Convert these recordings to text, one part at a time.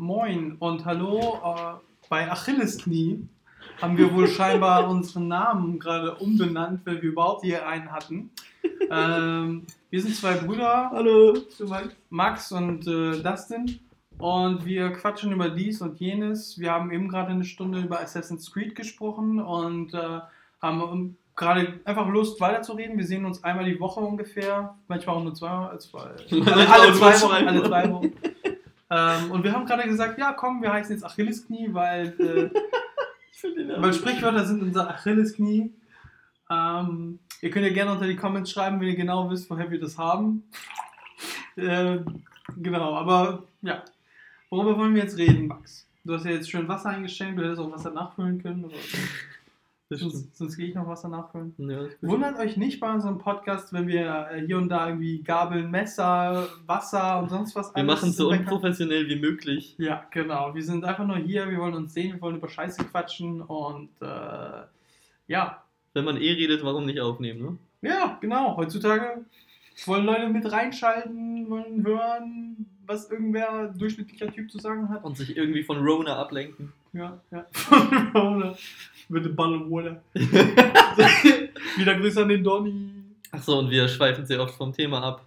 Moin und hallo äh, bei Achillesknie haben wir wohl scheinbar unseren Namen gerade umbenannt, weil wir überhaupt hier einen hatten. Ähm, wir sind zwei Brüder, Hallo. Max und äh, Dustin. Und wir quatschen über dies und jenes. Wir haben eben gerade eine Stunde über Assassin's Creed gesprochen und äh, haben gerade einfach Lust weiterzureden. Wir sehen uns einmal die Woche ungefähr, manchmal auch nur zweimal, zwei, alle, alle zwei Wochen. Alle zwei Wochen. Ähm, und wir haben gerade gesagt, ja komm, wir heißen jetzt Achillesknie, weil, äh, weil Sprichwörter sind unser Achillesknie. Ähm, ihr könnt ja gerne unter die Comments schreiben, wenn ihr genau wisst, woher wir das haben. äh, genau, aber ja. Worüber wollen wir jetzt reden, Max? Du hast ja jetzt schön Wasser eingeschenkt, du hättest auch Wasser nachfüllen können. Aber. Sonst, sonst gehe ich noch Wasser nachfüllen. Ja, ist gut. Wundert euch nicht bei unserem Podcast, wenn wir äh, hier und da irgendwie Gabeln, Messer, Wasser und sonst was Wir machen es so unprofessionell wie möglich. Ja, genau. Wir sind einfach nur hier, wir wollen uns sehen, wir wollen über Scheiße quatschen und äh, ja. Wenn man eh redet, warum nicht aufnehmen, ne? Ja, genau. Heutzutage wollen Leute mit reinschalten, wollen hören, was irgendwer durchschnittlicher Typ zu sagen hat. Und sich irgendwie von Rona ablenken. Ja, ja. Oder mit dem Ball of Water. Wieder Grüße an den Donny. Achso, und wir schweifen sehr oft vom Thema ab.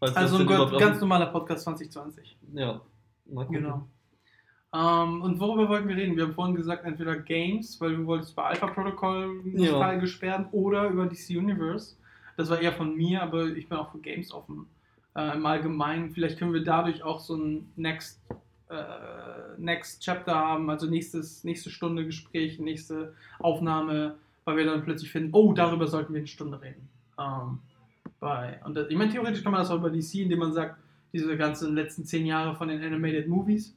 Also ein denn ganz, normaler Podcast 2020. auf- Ja. Mal gucken. Genau. Ähm, und worüber wollten wir reden? Wir haben vorhin gesagt, entweder Games, weil du wolltest über Alpha Protocol Ja. Fall gesperrt oder über DC Universe. Das war eher von mir, aber ich bin auch für Games offen. Äh, Im Allgemeinen. Vielleicht können wir dadurch auch so ein Next, äh, Next Chapter haben, also nächstes, nächste Stunde Gespräch, nächste Aufnahme, weil wir dann plötzlich finden, oh, darüber sollten wir eine Stunde reden. Ähm, bei, und das, ich meine, theoretisch kann man das auch über DC, indem man sagt, diese ganzen letzten zehn Jahre von den Animated Movies.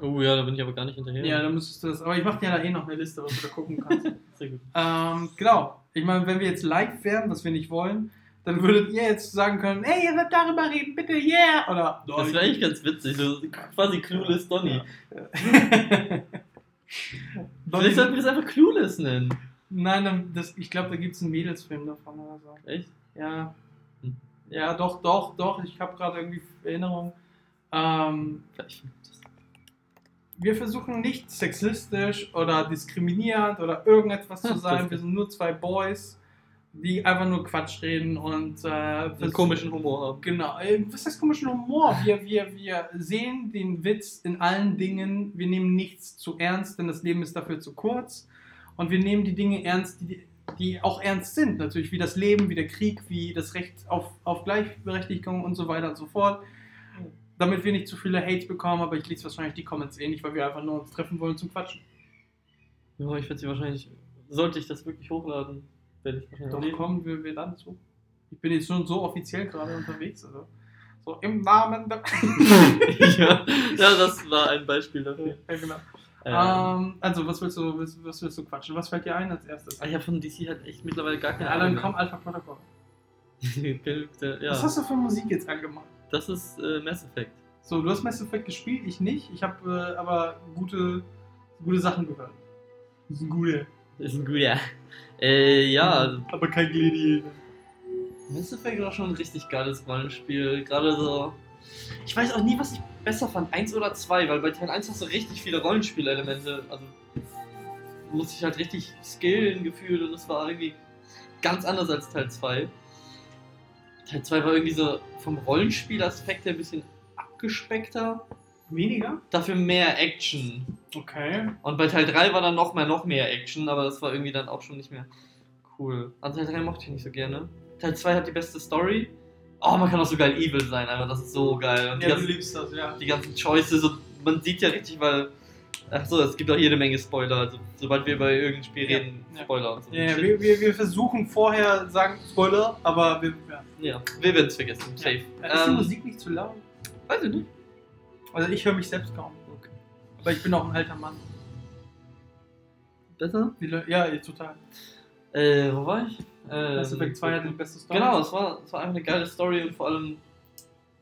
Oh ja, da bin ich aber gar nicht hinterher. Ja, dann müsstest du das. Aber ich mache dir da eh noch eine Liste, was du da gucken kannst. Sehr gut. ähm, genau. Ich meine, wenn wir jetzt live wären, was wir nicht wollen, dann würdet ihr jetzt sagen können, ey, ihr sollt darüber reden, bitte, yeah! Oder. Das wäre eigentlich ganz witzig, so quasi Clueless Donny. Vielleicht sollten wir es einfach Clueless nennen. Nein, das, ich glaube, da gibt es einen Mädelsfilm davon oder so. Echt? Ja. Hm. Ja, doch, doch, doch. Ich habe gerade irgendwie Erinnerung. Ähm, Vielleicht. wir versuchen nicht sexistisch oder diskriminierend oder irgendetwas zu Ja, sein. Wir sind nur zwei Boys, die einfach nur Quatsch reden und äh, komischen Humor haben. Genau. Äh, Was heißt komischen Humor? Wir, wir, wir sehen den Witz in allen Dingen. Wir nehmen nichts zu ernst, denn das Leben ist dafür zu kurz. Und wir nehmen die Dinge ernst, die, die auch ernst sind. Natürlich wie das Leben, wie der Krieg, wie das Recht auf, auf Gleichberechtigung und so weiter und so fort. Damit wir nicht zu viele Hates bekommen, aber ich lese wahrscheinlich die Comments eh nicht, weil wir einfach nur uns treffen wollen zum Quatschen. Ja, ich werde sie wahrscheinlich. Sollte ich das wirklich hochladen, werde ich wahrscheinlich. Doch kommen wir, wir dann zu. Ich bin jetzt schon so offiziell gerade unterwegs. Also. So im Namen der. ja, ja, das war ein Beispiel dafür. ja, genau. Ähm, Ähm, also, was willst, du, was, was willst du quatschen? Was fällt dir ein als erstes? ah, ich habe von DC halt echt mittlerweile gar keine Ja, dann komm, Alpha Protocol. ja, Was hast du für Musik jetzt angemacht? das ist äh, Mass Effect. So, du hast Mass Effect gespielt, ich nicht. Ich habe äh, aber gute, gute Sachen gehört. Das ist ein guter. Ist ein guter. Äh, ja, Aber kein Gladiator. Mass Effect war schon ein richtig geiles Rollenspiel. Gerade so. Ich weiß auch nie, was ich besser fand, 1 oder 2, weil bei Teil 1 hast du richtig viele Rollenspielelemente. Also du musst dich halt richtig skillen gefühlt und es war irgendwie ganz anders als Teil 2. Teil 2 war irgendwie so vom Rollenspielaspekt her ein bisschen abgespeckter, Weniger? dafür mehr Action. Okay. Und bei Teil 3 war dann noch mehr, noch mehr Action, aber das war irgendwie dann auch schon nicht mehr cool. Also Teil 3 mochte ich nicht so gerne. Teil 2 hat die beste Story. Oh, man kann auch so geil evil sein, aber das ist so geil. Und Ja, du ganzen, liebst das, ja. die ganzen Choices, und man sieht ja richtig, weil. Ach so, es gibt auch jede Menge Spoiler. Also, sobald wir bei irgendeinem Spiel Ja, reden, ja. Spoiler und so. Ja, wir, wir, wir versuchen vorher sagen Spoiler, aber wir. Ja. ja, wir werden es vergessen. Safe. Ja. Ist die Ähm, Musik nicht zu laut? Weiß ich nicht. Also ich höre mich selbst kaum. Aber ich bin auch ein alter Mann. Besser? Ja, total. Äh, wo war ich? Mass Effect 2 hat die beste Story. Genau, es war, es war einfach eine geile Story und vor allem,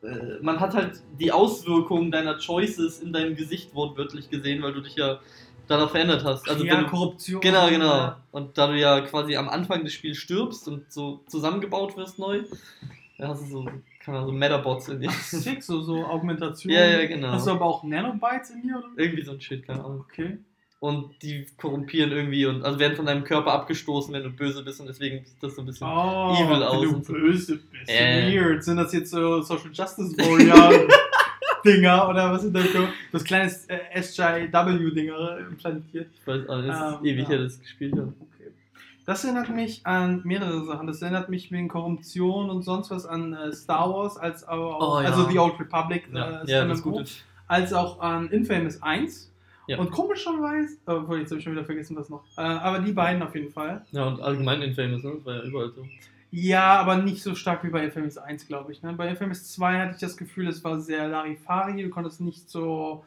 äh, man hat halt die Auswirkungen deiner Choices in deinem Gesicht wortwörtlich gesehen, weil du dich ja danach verändert hast. Also ja, du, Korruption. genau, genau. Ja. Und da du ja quasi am Anfang des Spiels stirbst und so zusammengebaut wirst neu, dann hast du so so Metabots in dir. Sick, so, so Augmentation. Ja, ja, genau. Hast du aber auch Nanobytes in dir, oder? Irgendwie so ein Shit, keine Ahnung. Okay. Und die korrumpieren irgendwie und also werden von deinem Körper abgestoßen, wenn du böse bist und deswegen sieht das so ein bisschen. Oh, Evil aus wenn du so. böse bist. Äh. Weird. Sind das jetzt so Social Justice Warrior Dinger oder was sind das so? Das kleine äh, SJW-Dinger implantiert. Ich weiß auch nicht, es ist Ähm, ewig ja. her, ich gespielt habe. Okay. Das erinnert mich an mehrere Sachen. Das erinnert mich wegen Korruption und sonst was an äh, Star Wars, als auch, Oh, ja. also The Old Republic, Ja, äh, ja MMO, als auch an Infamous 1. Ja. Und komischerweise, obwohl jetzt habe ich schon wieder vergessen, was noch. Äh, aber die beiden auf jeden Fall. Ja, und allgemein Infamous, ne? Das war ja überall so. Ja, aber nicht so stark wie bei Infamous 1, glaube ich. Ne? Bei Infamous 2 hatte ich das Gefühl, es war sehr Larifari, du konntest nicht so.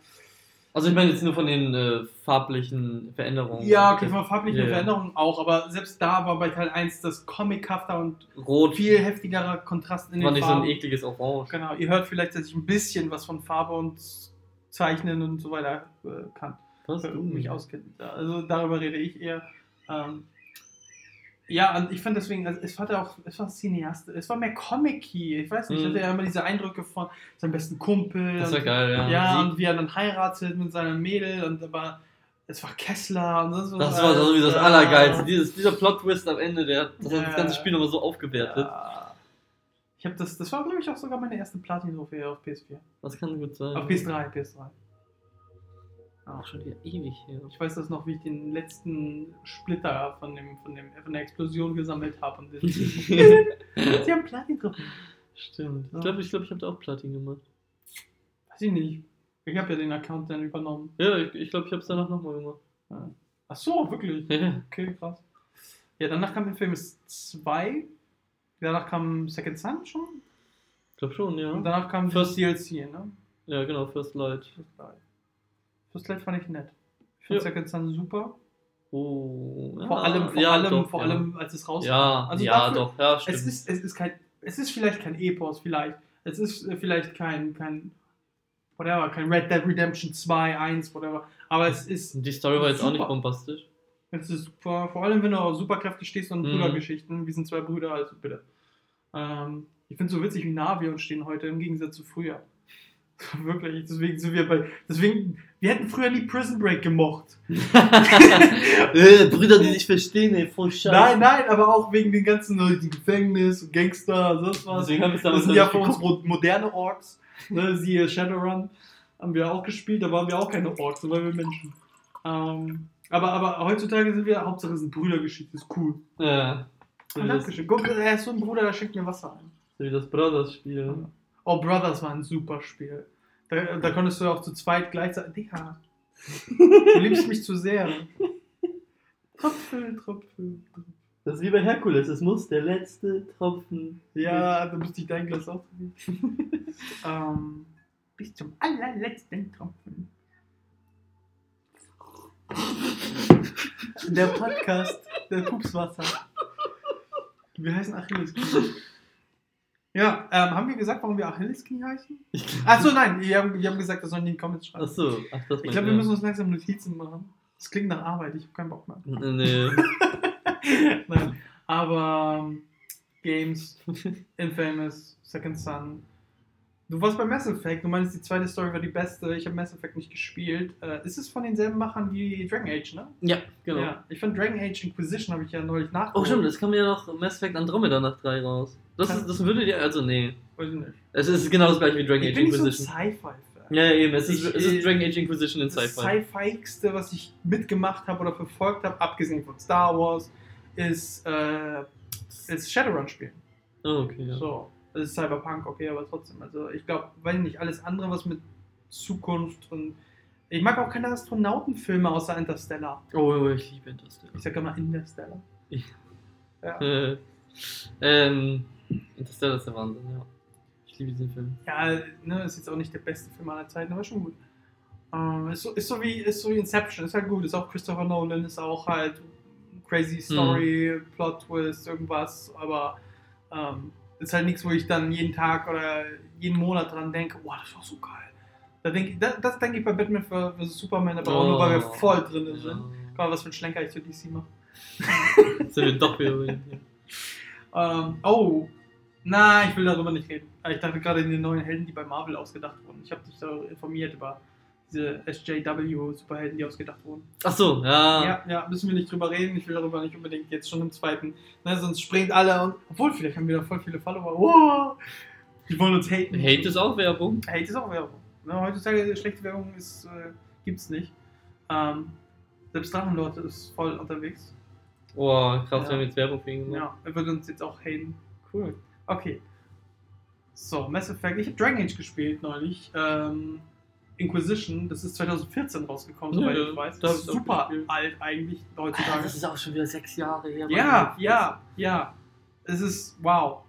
Also ich meine jetzt nur von den äh, farblichen Veränderungen. Ja, okay, von farblichen Ja. Veränderungen auch, aber selbst da war bei Teil 1 das comichafter und Rot viel heftigerer Kontrast in war den nicht so ein Farben. ekliges Orange. Genau, ihr hört vielleicht, dass ich ein bisschen was von Farbe und Zeichnen und so weiter äh, kann. Was? äh, mich auskennt. Also darüber rede ich eher. Ähm, ja, und ich fand deswegen, also es war ja auch, es war Cineast, es war mehr Comic-y. Ich weiß nicht, ich Mhm. hatte ja immer diese Eindrücke von seinem besten Kumpel. Das war und, geil, ja. Ja, und wie er dann heiratet mit seiner Mädel und aber es war Kessler und so. das war so wie das Allergeilste. Dieses, dieser Plot-Twist am Ende, der hat das, hat Ja. das ganze Spiel nochmal so aufgewertet. Ja. Ich habe das, das war glaube ich auch sogar meine erste Platin-Trophäe auf PS4. Das kann gut sein. Auf PS3, PS3. Auch schon wieder ewig her. Ich weiß das noch, wie ich den letzten Splitter von, dem, von, dem, von der Explosion gesammelt habe. Und Sie haben Platin getroffen. Stimmt. Ja. Ich glaube, ich, glaub, ich habe da auch Platin gemacht. Weiß ich nicht. Ich habe ja den Account dann übernommen. Ja, ich glaube, ich, glaub, ich habe es danach nochmal gemacht. Ach so, wirklich? Ja. Okay, krass. Ja, danach kam Infamous 2. Danach kam Second Son schon. Ich glaube schon, ja. Und danach kam First- DLC, ne? Ja, genau, First Light. First Light. Light fand ich nett. Ich fand Ja. Second Son super. Oh, ja, Vor allem, vor ja, allem, doch, vor ja. allem, als es rauskam. Ja, Also ja, dafür- doch, ja, stimmt. Es ist, es ist kein, es ist vielleicht kein Epos, vielleicht. Es ist äh, vielleicht kein, kein, whatever, kein Red Dead Redemption 2, 1, whatever. Aber es ist, die Story war jetzt auch nicht Super. bombastisch. es ist super, vor allem wenn du auf Superkräfte stehst und Mhm. Brudergeschichten. Wir sind zwei Brüder, also bitte. Ähm, ich finde es so witzig, wie nah wir uns stehen heute, im Gegensatz zu früher. Wirklich, deswegen sind wir bei, deswegen, wir hätten früher nie Prison Break gemocht. äh, Brüder, die sich verstehen, ey, voll scheiße. Nein, nein, aber auch wegen den ganzen äh, die Gefängnis Gangster, sonst was. Deswegen haben wir Das sind ja für uns moderne Orks. Ne, siehe Shadowrun. Haben wir auch gespielt, da waren wir auch keine Orks, da waren wir Menschen. Ähm, aber, aber heutzutage sind wir, Hauptsache es sind Brüdergeschichte, ist cool. Ja. So Ah, Dankeschön. Guck, er ist so ein Bruder, der schenkt mir Wasser ein. so wie das Brothers-Spiel. Oh, Brothers war ein super Spiel. Da, da konntest du auch zu zweit gleichzeitig. Digga, du liebst mich zu sehr. Tropfen, Tropfen. Das ist wie bei Herkules, es muss der letzte Tropfen. Ja, da müsste ich dein Glas auch trinken. ähm, bis zum allerletzten Tropfen. Der Podcast, der Pupswasser. Wir heißen Achillesknie. Ja, ähm, haben wir gesagt, warum wir Achillesknie heißen? Achso, nein, wir haben, wir haben gesagt, das sollen die in die Comments schreiben. Achso, ach, das Ich glaube, wir müssen uns langsam Notizen machen. Das klingt nach Arbeit, ich habe keinen Bock mehr. Nee. Nein. Aber ähm, Games, Infamous, Second Son. Du warst bei Mass Effect, du meinst, die zweite Story war die beste. Ich habe Mass Effect nicht gespielt. Äh, ist es von denselben Machern wie Dragon Age, ne? Ja, genau. Ja. Ich fand Dragon Age Inquisition habe ich ja neulich Oh, nachgeholt. stimmt, es kam ja noch Mass Effect Andromeda nach 3 raus. Das, ist, das würde dir, also nee. Weiß ich nicht. Es ist genau das gleiche wie Dragon Ich Age bin nicht so Inquisition. Sci-Fi-Fan. ja, ja, eben, es ist, Ich- es ist Dragon Age Inquisition in Das Sci-Fi. Sci-Fi-igste, was ich mitgemacht habe oder verfolgt habe, abgesehen von Star Wars, ist, äh, ist Shadowrun spielen. Oh, okay, ja. So, das ist Cyberpunk, okay, aber trotzdem. Also ich glaube, weil nicht alles andere, was mit Zukunft und ich mag auch keine Astronautenfilme außer Interstellar. Oh, oh, ich liebe Interstellar. Ich sag immer Interstellar. Ich- Ja. Äh, ähm, Interstellar ist der Wahnsinn, ja. Ich liebe diesen Film. ja, ne, ist jetzt auch nicht der beste Film aller Zeiten, aber schon gut. Ähm, ist, so, ist, so wie, ist so wie Inception, ist halt gut. Ist auch Christopher Nolan, ist auch halt crazy Story, Plot Twist, irgendwas, aber ähm, ist halt nichts, wo ich dann jeden Tag oder jeden Monat dran denke, wow, das war so geil. Da denk, das, das denke ich bei Batman vs. Superman, aber auch nur, weil wir Oh. voll drin sind. Ja. Guck mal, was für ein Schlenker ich zu DC mache. Sind wir doch wieder hier. Ähm, oh, Na, ich will darüber nicht reden. Ich dachte gerade in den neuen Helden, die bei Marvel ausgedacht wurden. Ich habe dich da informiert über diese SJW-Superhelden, die ausgedacht wurden. Ach so, ja. Ja, ja, müssen wir nicht drüber reden. Ich will darüber nicht unbedingt jetzt schon im zweiten. Ne, sonst springt alle und. Obwohl, vielleicht haben wir da voll viele Follower. Wow, die wollen uns haten. Hate ist auch Werbung. Hate ist auch Werbung. Ne, heutzutage schlechte Werbung ist, äh, gibt's nicht. Ähm, selbst Drachenlord ist voll unterwegs. Oh, krass, Ja. wir haben jetzt Werbung für ihn gemacht. Ja, er wird uns jetzt auch haten. Cool. Okay. So, Mass Effect. Ich habe Dragon Age gespielt neulich. Ähm, Inquisition, das ist 2014 rausgekommen, soweit ich weiß. da Das ist super alt eigentlich Ah, heutzutage. das ist auch schon wieder sechs Jahre her. ja, ja, ja. Es ist wow.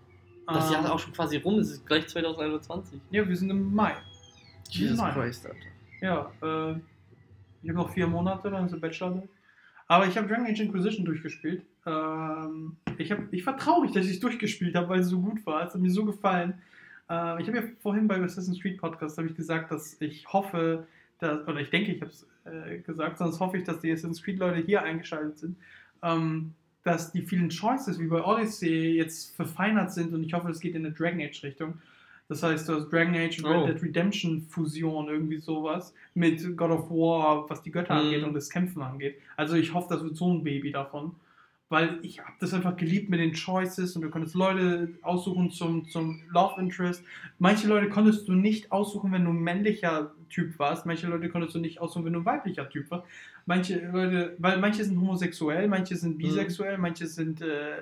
Das Jahr Ähm, ist auch schon quasi rum, es ist gleich 2021. Ja, wir sind im Mai. Jesus Nein. Christ, Alter. Ja, äh, ich habe noch vier Monate, dann ist der Bachelor. Aber ich habe Dragon Age Inquisition durchgespielt. Ähm, ich, hab, ich war traurig, dass ich es durchgespielt habe, weil es so gut war. Es hat mir so gefallen. Äh, ich habe ja vorhin bei Assassin's Creed Podcast ich gesagt, dass ich hoffe, dass, oder ich denke, ich habe es äh, gesagt, sonst hoffe ich, dass die Assassin's Creed Leute hier eingeschaltet sind, ähm, dass die vielen Choices wie bei Odyssey jetzt verfeinert sind und ich hoffe, es geht in eine Dragon Age Richtung. Das heißt, du hast Dragon Age und Oh. Red Dead Redemption Fusion, irgendwie sowas, mit God of War, was die Götter Mhm. angeht und das Kämpfen angeht. Also ich hoffe, das wird so ein Baby davon. Weil ich habe das einfach geliebt mit den Choices und du konntest Leute aussuchen zum, zum Love Interest. Manche Leute konntest du nicht aussuchen, wenn du ein männlicher Typ warst. Manche Leute konntest du nicht aussuchen, wenn du ein weiblicher Typ warst. Manche Leute, weil manche sind homosexuell, manche sind bisexuell, manche sind, äh,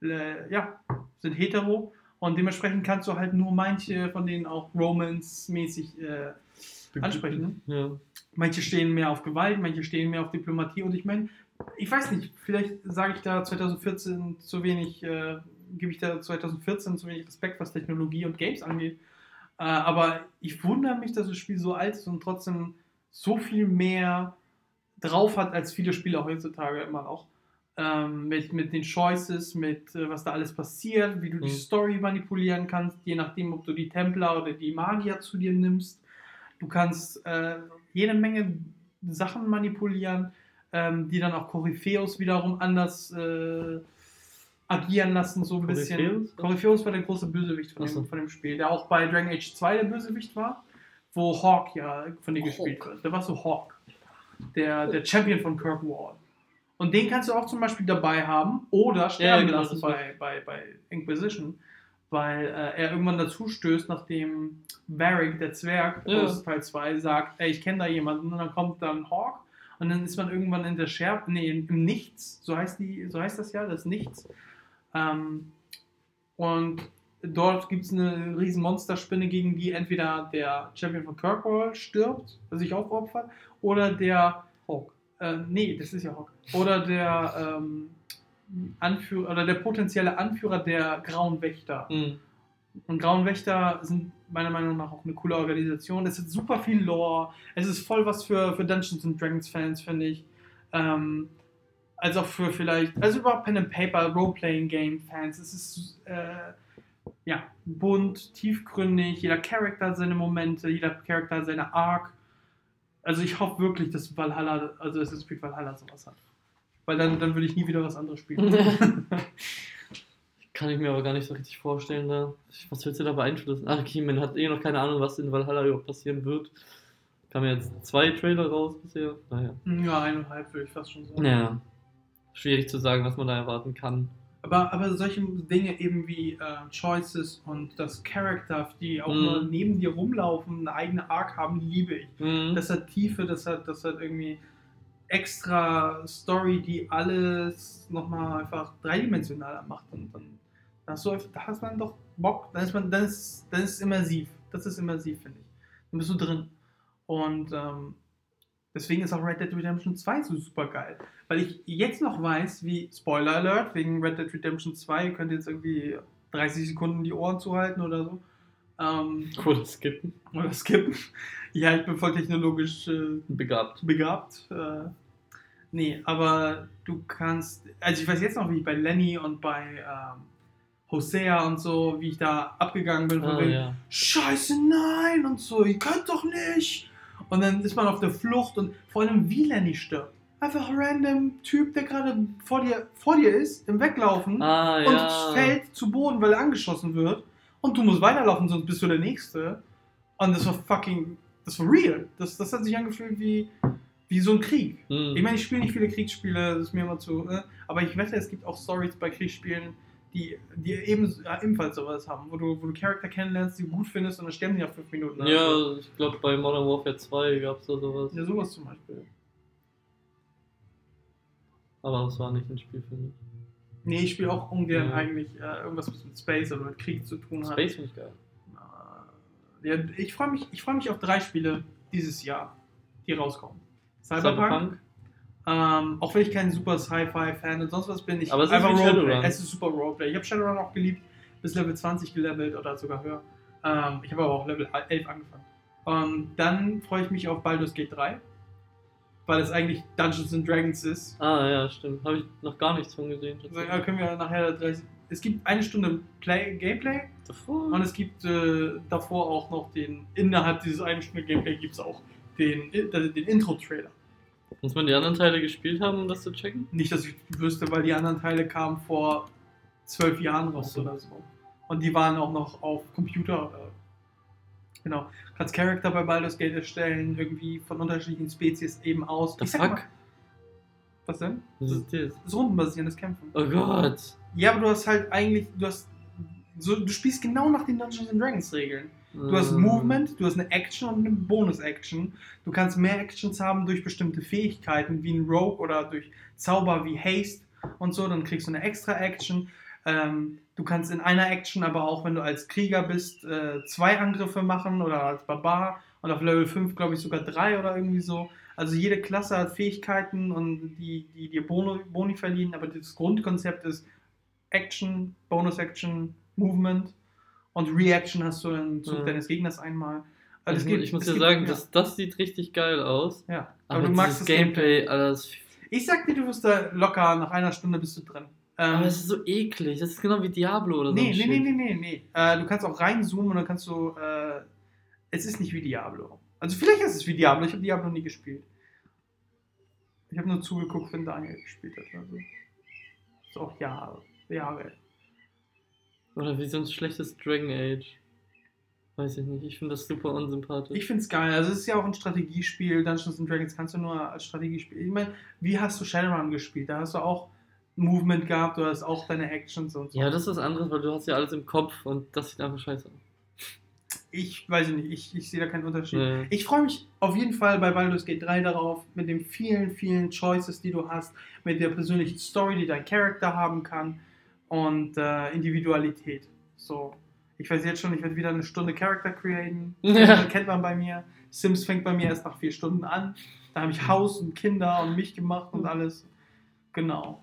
äh, ja, sind hetero. Und dementsprechend kannst du halt nur manche von denen auch romance-mäßig äh, ansprechen. Ja. Manche stehen mehr auf Gewalt, manche stehen mehr auf Diplomatie. Und ich meine, ich weiß nicht, vielleicht sage ich da 2014 zu wenig, äh, gebe ich da 2014 zu wenig Respekt, was Technologie und Games angeht. Äh, aber ich wundere mich, dass das Spiel so alt ist und trotzdem so viel mehr drauf hat als viele Spiele heutzutage immer noch. Ähm, mit, mit den Choices, mit äh, was da alles passiert, wie du die Mhm. Story manipulieren kannst, je nachdem, ob du die Templer oder die Magier zu dir nimmst. Du kannst äh, jede Menge Sachen manipulieren, ähm, die dann auch Korypheus wiederum anders äh, agieren lassen, so ein bisschen. Korypheus? Korypheus war der große Bösewicht von, so. dem, von dem Spiel, der auch bei Dragon Age 2 der Bösewicht war, wo Hawk ja von dir Hawk. gespielt wird. Der war so Hawk, der, der Champion von Kirkwall. Und den kannst du auch zum Beispiel dabei haben oder sterben genau, lassen bei, bei, bei Inquisition, weil äh, er irgendwann dazu stößt, nachdem Varric, der Zwerg Ja. aus Teil 2, sagt, ey, ich kenne da jemanden und dann kommt dann Hawk und dann ist man irgendwann in der Scherbe, nee, im im Nichts, so heißt, die, so heißt das ja, das Nichts. Ähm, und dort gibt es eine riesen Monsterspinne, gegen die entweder der Champion von Kirkwall stirbt, sich aufopfert, oder der Hawk. äh, nee, das ist ja Hawk. Oder der ähm, Anführer oder der potenzielle Anführer der Grauen Wächter. Mhm. Und Grauen Wächter sind meiner Meinung nach auch eine coole Organisation. Es ist super viel Lore. Es ist voll was für, für Dungeons and Dragons Fans, finde ich. Ähm, als auch für vielleicht, also überhaupt Pen and Paper, Role-Playing Game Fans. Es ist äh, ja bunt, tiefgründig. Jeder Charakter hat seine Momente, jeder Charakter hat seine Arc. Also ich hoffe wirklich, dass Valhalla, also Assassin's Creed Valhalla sowas hat. Weil dann, dann würde ich nie wieder was anderes spielen. Kann ich mir aber gar nicht so richtig vorstellen, da. Was willst du da beeinflussen? Ach, man hat eh noch keine Ahnung, was in Valhalla überhaupt passieren wird. Kamen jetzt zwei Trailer raus bisher. Naja. ja, eineinhalb würde ich fast schon sagen. Naja. Schwierig zu sagen, was man da erwarten kann. Aber, aber solche Dinge eben wie äh, Choices und das Character, die auch Mhm. nur neben dir rumlaufen, eine eigene Arc haben, liebe ich. Mhm. Das hat Tiefe, das hat, das hat irgendwie extra Story, die alles nochmal einfach dreidimensionaler macht. Und dann da hast du, da hast man doch Bock, dann ist man, dann ist, dann ist es immersiv. Das ist immersiv, finde ich. Dann bist du drin. Und ähm, deswegen ist auch Red Dead Redemption 2 so super geil. Weil ich jetzt noch weiß, wie, Spoiler Alert, wegen Red Dead Redemption 2, ihr könnt jetzt irgendwie 30 Sekunden die Ohren zuhalten oder so. Ähm, Cool, skippen. oder skippen. Ja, ich bin voll technologisch äh, Begabt. begabt. Äh, nee, aber du kannst, also ich weiß jetzt noch, wie ich bei Lenny und bei ähm, Hosea und so, wie ich da abgegangen bin, von wegen, ja. Scheiße, nein und so, ihr könnt doch nicht. Und dann ist man auf der Flucht und vor allem wie Lenny stirbt. einfach ein random Typ, der gerade vor dir, vor dir ist, im Weglaufen Ah, und ja. fällt zu Boden, weil er angeschossen wird. Und du musst weiterlaufen, sonst bist du der Nächste. Und das war fucking, das war real. Das, das hat sich angefühlt wie, wie so ein Krieg. Hm. Ich meine, ich spiele nicht viele Kriegsspiele, das ist mir immer zu. Äh, aber ich wette, es gibt auch Stories bei Kriegsspielen, die, die eben, ja, ebenfalls sowas haben, wo du, wo du Charakter kennenlernst, die du gut findest und dann sterben die nach fünf Minuten. Also, Ja, ich glaube bei Modern Warfare 2 gab es da sowas. ja, sowas zum Beispiel. Aber das war nicht ein Spiel für mich. Nee, ich spiele auch ungern Ja. eigentlich äh, irgendwas, was mit Space oder mit Krieg zu tun hat. Space finde ich geil. Äh, ja, ich freue mich, ich freu mich auf drei Spiele dieses Jahr, die rauskommen. Cyberpunk. Ähm, auch wenn ich kein super Sci-Fi-Fan und sonst was bin, ich Aber es ist wie Roleplay. Es ist super Roleplay. Ich habe Shadowrun auch geliebt, bis Level 20 gelevelt oder sogar höher. Ähm, ich habe aber auch Level 11 angefangen. Und dann freue ich mich auf Baldur's Gate 3, weil es eigentlich Dungeons and Dragons ist. Ah, ja, stimmt. Habe ich noch gar nichts von gesehen. Also, da können wir nachher 30, es gibt eine Stunde Play, Gameplay Davor? und es gibt äh, davor auch noch den, innerhalb dieses einen Stunde Gameplay gibt es auch den, äh, den Intro-Trailer. Muss man die anderen Teile gespielt haben, um das zu checken? Nicht, dass ich wüsste, weil die anderen Teile kamen vor zwölf Jahren raus so. oder so. Und die waren auch noch auf Computer. Äh, genau. Kannst Charakter bei Baldur's Gate erstellen, irgendwie von unterschiedlichen Spezies eben aus. The Ich fuck? mal- was denn? Was ist das? Das ist rundenbasierendes Kämpfen. Oh Gott. Ja, aber du hast halt eigentlich, du hast. So, du spielst genau nach den Dungeons and Dragons Regeln. Du hast Ähm, Movement, du hast eine Action und eine Bonus-Action. Du kannst mehr Actions haben durch bestimmte Fähigkeiten, wie ein Rogue oder durch Zauber wie Haste und so. Dann kriegst du eine extra Action. Ähm, du kannst in einer Action aber auch, wenn du als Krieger bist, äh, zwei Angriffe machen oder als Barbar. Und auf Level 5, glaube ich, sogar drei oder irgendwie so. Also jede Klasse hat Fähigkeiten und die, die dir Boni, Boni verliehen. Aber das Grundkonzept ist Action, Bonus-Action, Movement. Und Reaction hast du im Zug Ja. deines Gegners einmal. Also Ich, gibt- ich muss dir sagen, ja. das, das sieht richtig geil aus. Ja, Aber, aber, du magst das Gameplay, Alter, das, Ich sag dir, du wirst da locker, nach einer Stunde bist du drin. Ähm, aber es ist so eklig. Das ist genau wie Diablo oder so. nee, nee, nee, nee, nee, nee. Äh, du kannst auch reinzoomen und dann kannst du. Äh, es ist nicht wie Diablo. Also vielleicht ist es wie Diablo. Ich habe Diablo nie gespielt. Ich habe nur zugeguckt, wenn Daniel gespielt hat. Also. Ist auch Jahre. Jahre. Oder wie so ein schlechtes Dragon Age. Weiß ich nicht. Ich finde das super unsympathisch. Ich find's geil. Also es ist ja auch ein Strategiespiel. Dungeons and Dragons kannst du nur als Strategiespiel. Ich meine, wie hast du Shadowrun gespielt? Da hast du auch Movement gehabt, du hast auch deine Actions und so. ja, das ist was anderes, weil du hast ja alles im Kopf und das sieht einfach scheiße aus. Ich weiß nicht, ich, ich sehe da keinen Unterschied. Nee. Ich freue mich auf jeden Fall bei Baldur's Gate 3 darauf, mit den vielen, vielen Choices, die du hast, mit der persönlichen Story, die dein Charakter haben kann und äh, Individualität. So, ich weiß jetzt schon, ich werde wieder eine Stunde Character createn. Ja. Kennt man bei mir. Sims fängt bei mir erst nach vier Stunden an. Da habe ich Haus und Kinder und mich gemacht und alles. Genau.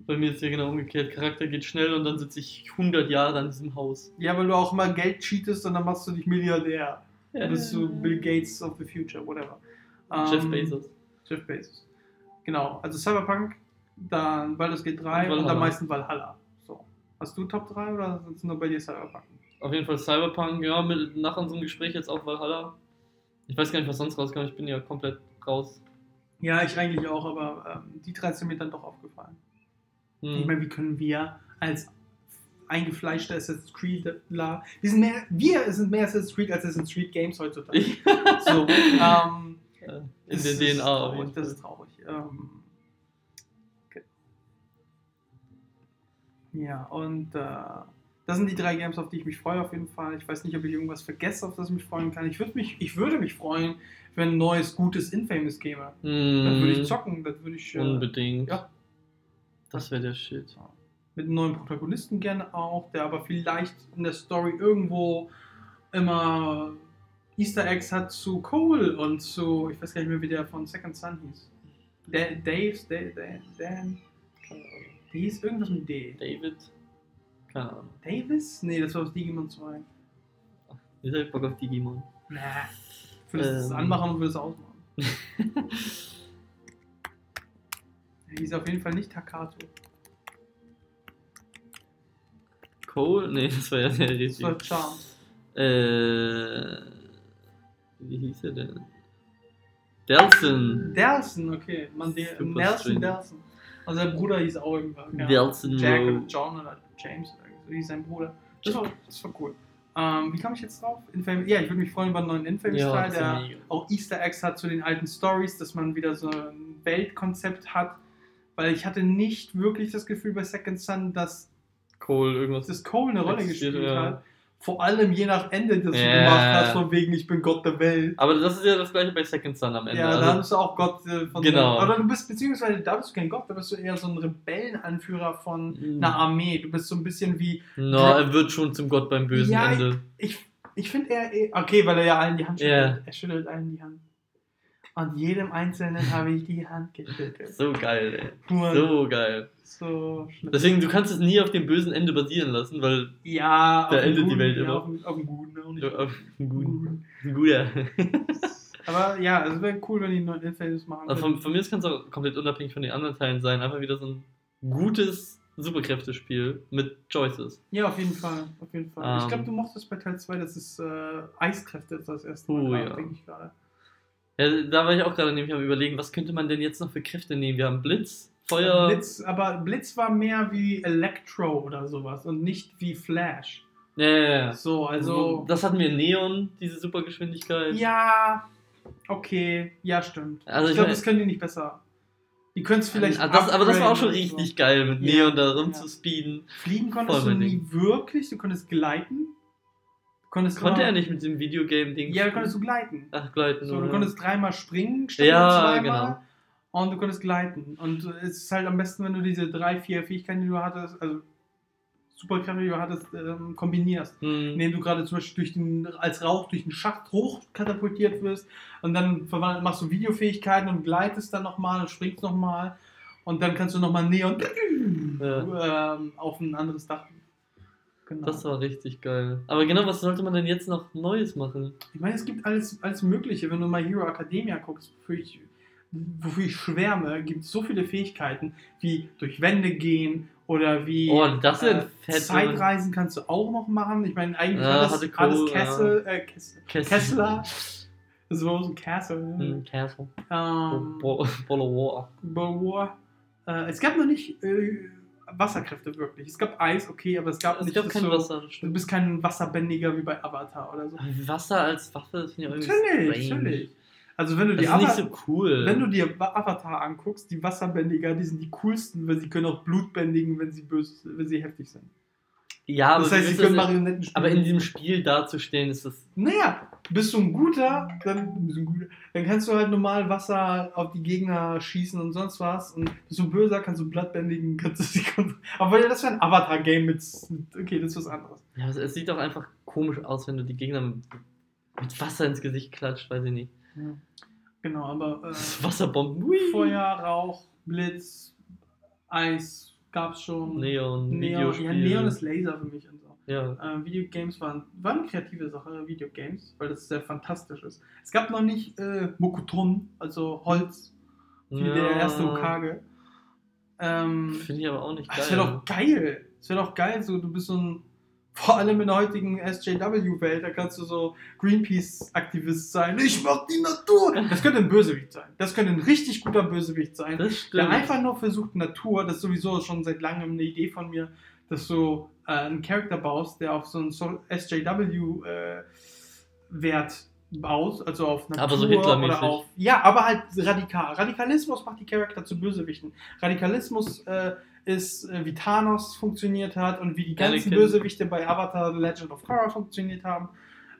Bei mir ist ja genau umgekehrt. Charakter geht schnell und dann sitze ich 100 Jahre an diesem Haus. Ja, weil du auch immer Geld cheatest und dann machst du dich Milliardär. Dann bist du Bill Gates of the future, whatever. Jeff Ähm, Bezos. Jeff Bezos. Genau, also Cyberpunk, dann Baldur's Gate 3 Und und, am meisten Valhalla. Hast du Top 3 oder sind es nur bei dir Cyberpunk? Auf jeden Fall Cyberpunk, ja, mit, nach unserem Gespräch jetzt auch Valhalla. Ich weiß gar nicht, was sonst rauskam. Ich bin ja komplett raus. Ja, ich eigentlich auch, aber ähm, die drei sind mir dann doch aufgefallen. Hm. Ich meine, wie können wir als eingefleischte Assassin's Creedler, wir sind mehr, wir sind mehr Assassin's Creed als Assassin's Creed Games heutzutage. so, ähm, in der ist DNA. auf Traurig, das ist traurig. Ähm, Ja, und äh, das sind die drei Games, auf die ich mich freue auf jeden Fall. Ich weiß nicht, ob ich irgendwas vergesse, auf das ich mich freuen kann. Ich, würd mich, ich würde mich freuen, wenn ein neues, gutes Infamous käme. Dann würde ich Hm, zocken, das würde ich äh, Unbedingt. ja. Das wäre der Shit. mit einem neuen Protagonisten gerne auch, der aber vielleicht in der Story irgendwo immer Easter Eggs hat zu Cole und zu, ich weiß gar nicht mehr, wie der von Second Son hieß. Da- Dave, Dan, Dan. Der hieß irgendwas mit D. David? Keine Ahnung. Davis? Nee, das war aus Digimon 2. Ihr seid Bock auf Digimon. Nah. Würdest du es Ähm. anmachen und würdest es ausmachen. Der hieß auf jeden Fall nicht Takato. Cole? Nee, das war ja der Das richtig. war Charm. Äh, wie hieß er denn? Delson. Delson, okay. Man, der, Nelson. Delson. Also sein Bruder hieß auch irgendwann. ja, Jack Rowe. oder John oder James oder so hieß sein Bruder. Das war, das war cool. Ähm, wie kam ich jetzt drauf? Infam ja, ich würde mich freuen über einen neuen Infamous-Teil, der auch Easter Eggs hat zu den alten Stories, dass man wieder so ein Weltkonzept hat. Weil ich hatte nicht wirklich das Gefühl bei Second Son, dass Cole, irgendwas. das Cole eine Rolle gespielt ja. hat. Vor allem je nach Ende, das du Ja. gemacht hast, von wegen, ich bin Gott der Welt. Aber das ist ja das gleiche bei Second Son am Ende. Ja, da also, bist du auch Gott äh, von Genau. Oder du bist, beziehungsweise da bist du kein Gott, da bist du eher so ein Rebellenanführer von Mhm. einer Armee. Du bist so ein bisschen wie. no, er wird schon zum Gott beim bösen Ja, Ende. Ich, ich finde er. eh- Okay, weil er ja allen die Hand schüttelt. Ja. Er schüttelt allen die Hand. Und jedem Einzelnen habe ich die Hand geschüttelt. So geil, ey. Nur So geil. so schlimm. Deswegen, du kannst es nie auf dem bösen Ende basieren lassen, weil ja, Da dem endet die guten- Welt ja, immer. Auf, dem- auf dem Guten auch nicht. Auf einen guten, Guten. ein guter. Aber ja, es wäre cool, wenn die neuen Infamous machen. Also von, von mir kann es auch komplett unabhängig von den anderen Teilen sein. Einfach wieder so ein gutes Superkräftespiel mit Choices. Ja, auf jeden Fall. Auf jeden Fall. ich Ähm. glaube, du mochtest bei Teil 2, das ist äh, Eiskräfte das erste Mal, Oh, ja. denke ich gerade. Ja, da war ich auch gerade nämlich am überlegen, was könnte man denn jetzt noch für Kräfte nehmen? Wir haben Blitz, Feuer. Blitz, aber Blitz war mehr wie Electro oder sowas und nicht wie Flash. Ja, ja, ja. So, also. das hatten wir Neon, diese Supergeschwindigkeit. Ja, okay, ja, stimmt. Also ich ich glaube, das können die nicht besser. Die können es vielleicht. Ah, das, aber das war auch schon richtig geil, mit Ja, Neon da ja. rumzuspeeden. So. Fliegen konntest Voll du nie wirklich, du konntest gleiten. Du konntest Konnte immer- er nicht mit dem Videogame-Ding? Ja, konntest du gleiten. Ach, gleiten. So, oder? du konntest dreimal springen, statt Ja, zweimal. genau. Und du konntest gleiten. Und es ist halt am besten, wenn du diese drei, vier Fähigkeiten, die du hattest, also Superkräfte, die du hattest, ähm, kombinierst. Hm. Indem du gerade zum Beispiel durch den, als Rauch durch den Schacht hoch katapultiert wirst und dann machst du Videofähigkeiten und gleitest dann nochmal und springst nochmal und dann kannst du nochmal Neon ähm, auf ein anderes Dach. Genau. Das war richtig geil. Aber genau, was sollte man denn jetzt noch Neues machen? Ich meine, es gibt alles, alles Mögliche. Wenn du mal Hero Academia guckst, wofür ich, wofür ich schwärme, gibt es so viele Fähigkeiten, wie durch Wände gehen oder wie Oh, das sind äh. Zeitreisen kannst du auch noch machen. Ich meine, eigentlich Ja, war das alles Cole, Kessel, äh, Kessel, Kessel. Kessler. Das war so ein Castle. Hm, Castle. Ähm, Bo- Bolo War. World War. Äh, es gab noch nicht äh, Wasserkräfte wirklich. Es gab Eis, okay, aber es gab Es nicht gab kein so, Wasser. Du bist kein Wasserbändiger wie bei Avatar oder so. Wasser als Waffe finde ich irgendwie Natürlich, strange. natürlich. Also wenn du Das dir ist nicht Ava- so cool. wenn du dir Avatar anguckst, die Wasserbändiger, die sind die coolsten, weil sie können auch Blut bändigen, wenn sie böse, wenn sie heftig sind. Ja, aber, das heißt, du das- Marionetten spielen. aber in diesem Spiel dazustehen, ist das. Naja, bist du ein guter, dann bist du ein guter, dann kannst du halt normal Wasser auf die Gegner schießen und sonst was. Und bist du böser, kannst du blattbändigen, kannst du sie kon- Aber ja, das wäre ein Avatar-Game mit. Okay, das ist was anderes. Ja, es, es sieht doch einfach komisch aus, wenn du die Gegner mit, mit Wasser ins Gesicht klatscht, weiß ich nicht. Genau, aber äh, Wasserbomben. Feuer, Rauch, Blitz, Eis gab's schon. Neon, Neon, Videospiel. ja, Neon ist Laser für mich und so. Ja. Äh, Videogames waren, waren eine kreative Sache, Videogames, weil das sehr fantastisch ist. Es gab noch nicht äh, Mokuton, also Holz, wie ja. der erste Okage. Ähm, Finde ich aber auch nicht geil. es wäre doch geil. Es wäre doch geil, so du bist so ein, vor allem in der heutigen SJW-Welt, da kannst du so Greenpeace-Aktivist sein. Ich mag die Natur. Das könnte ein Bösewicht sein. Das könnte ein richtig guter Bösewicht sein. Der einfach nur versucht, Natur, das ist sowieso schon seit langem eine Idee von mir, dass du äh, einen Charakter baust, der auf so einen SJW-Wert baut, also auf Natur Aber so oder auf. Ja, aber halt radikal. Radikalismus macht die Charakter zu Bösewichten. Radikalismus äh, ist, äh, wie Thanos funktioniert hat und wie die ganzen Anakin. Bösewichte bei Avatar The Legend of Korra funktioniert haben.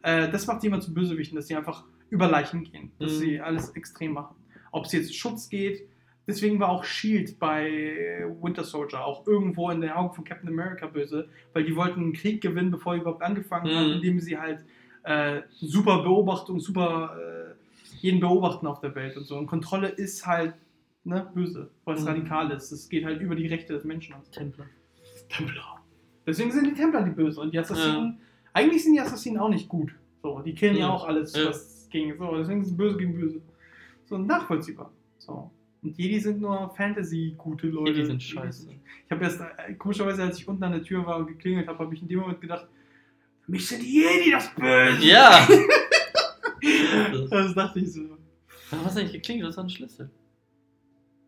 Äh, das macht immer zu Bösewichten, dass sie einfach über Leichen gehen, dass Mhm. sie alles extrem machen. Ob es jetzt Schutz geht, deswegen war auch Shield bei Winter Soldier auch irgendwo in den Augen von Captain America böse, weil die wollten einen Krieg gewinnen, bevor er überhaupt angefangen hat, Mhm. indem sie halt äh, super Beobachtung, super äh, jeden beobachten auf der Welt und so. Und Kontrolle ist halt ne, böse, weil es Mhm. radikal ist. Es geht halt über die Rechte des Menschen. Templer. Templar. Deswegen sind die Templer die Böse und die Assassinen. Eigentlich sind die Assassinen auch nicht gut. So, die killen ja Ja. auch alles, Ja. was gegen. So, deswegen sind böse gegen böse. So nachvollziehbar. So. Und Jedi sind nur Fantasy-gute Leute. Jedi sind scheiße. Ich habe erst, äh, komischerweise, als ich unten an der Tür war und geklingelt habe, habe ich in dem Moment gedacht, für mich sind die Jedi das Böse. Ja! Das dachte ich so. Aber was eigentlich geklingelt? Das war ein Schlüssel.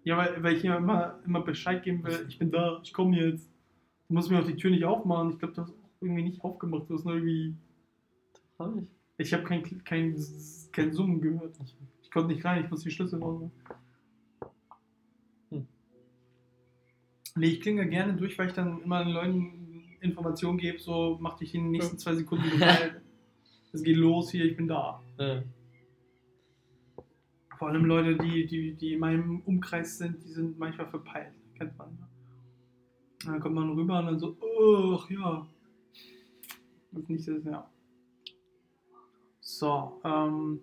Ja, weil, weil ich immer, immer Bescheid geben will, ich bin da, ich komme jetzt. Du musst mir auch die Tür nicht aufmachen. Ich glaube, du hast auch irgendwie nicht aufgemacht. Du hast nur irgendwie. Hab ich. Ich habe kein, kein, kein Summen gehört. Ich konnte nicht rein, ich muss die Schlüssel rausholen. Hm. Nee, ich klinge gerne durch, weil ich dann immer den Leuten Informationen gebe, so mach dich in den nächsten zwei Sekunden bereit. Es geht los hier, ich bin da. Ja. Vor allem Leute, die, die, die in meinem Umkreis sind, die sind manchmal verpeilt. Kennt man. Ne? Dann kommt man rüber und dann so, ach ja. Das ist nicht das, ja. So, ähm,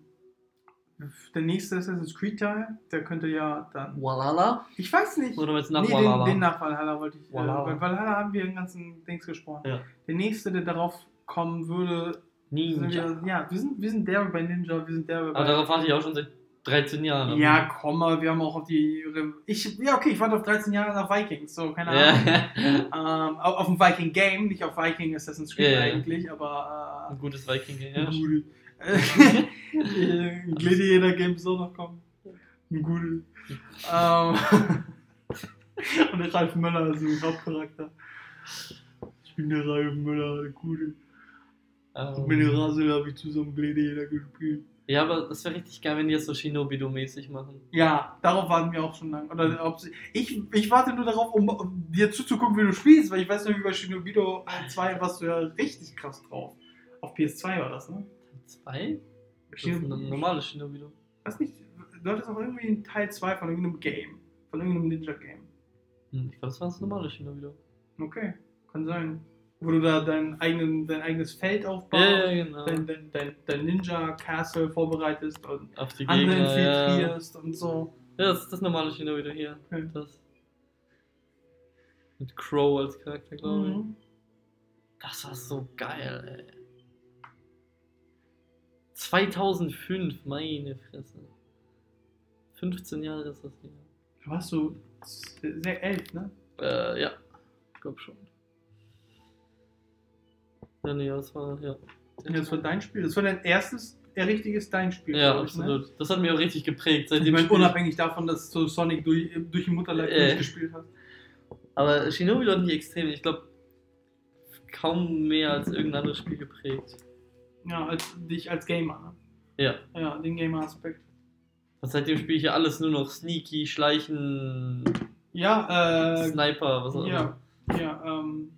der nächste Assassin's Creed Teil, der könnte ja dann. Walala? Ich weiß nicht. Oder jetzt nach nee, den, Walala? den nach Valhalla wollte ich. Äh, bei Valhalla haben wir den ganzen Dings gesprochen. Ja. Der nächste, der darauf kommen würde, Ninja. wir, ja, wir sind, wir sind derbe bei Ninja, wir sind derbe bei. Aber darauf warte ich auch schon seit 13 Jahren. Ja, komm mal, wir haben auch auf die. Ich, ja, okay, ich warte auf 13 Jahre nach Vikings, so, keine Ahnung. Ja. Ähm, auf, auf ein Viking Game, nicht auf Viking Assassin's Creed Ja, ja. eigentlich, aber. Ein gutes Viking, Äh, ja. ein gute. Gladiator Game soll noch kommen. Ein gute. Ähm, und der Ralf Möller ist ein Hauptcharakter. Ich bin der Ralf Möller, der Gute. Ähm, Mit dem Rasel habe ich zusammen Gladiator gespielt. Ja, aber das wäre richtig geil, wenn die das so Shinobi-mäßig machen. Ja, darauf warten wir auch schon lange. Oder ob sie, ich, ich warte nur darauf, um, um dir zuzugucken, wie du spielst, weil ich weiß noch, wie bei Shinobido 2 warst du ja richtig krass drauf. Auf PS2 war das, ne? Zwei? Das ist ein normales Shinobi. Weiß nicht, du hattest auch irgendwie einen Teil 2 von irgendeinem Game. Von irgendeinem Ninja-Game. Hm, ich glaube, das war das normale Shinobi. Okay, kann sein. Wo du da dein, eigenen, dein eigenes Feld aufbaust, Ja, ja, genau. dein, dein, dein, dein Ninja-Castle vorbereitest und Auf die andere Gegner. Ja. infiltrierst und so. ja, das ist das normale Shinobi hier. Okay. Das. Mit Crow als Charakter, glaube ich. Mhm. Das war so geil, ey. 2005, meine Fresse. 15 Jahre ist das hier. Da warst du sehr elf, ne? Äh, ja. Ich glaube schon. Ja, nee, das war, ja. Das war dein Spiel. Das war dein erstes äh, richtiges dein Spiel. Ja, glaub ich, ne? absolut. Das hat mir auch richtig geprägt. Ich Seitdem meine, ich- unabhängig davon, dass du Sonic durch, durch den Mutterleib Äh. durchgespielt hast. Aber Shinobi hat mich extrem, ich glaube, kaum mehr als irgendein anderes Spiel geprägt. Ja, als dich als Gamer, ne? Ja. Ja, den Gamer-Aspekt. Seitdem spiele ich ja alles nur noch Sneaky, Schleichen, Ja, äh, Sniper, was auch ja, ja, ähm,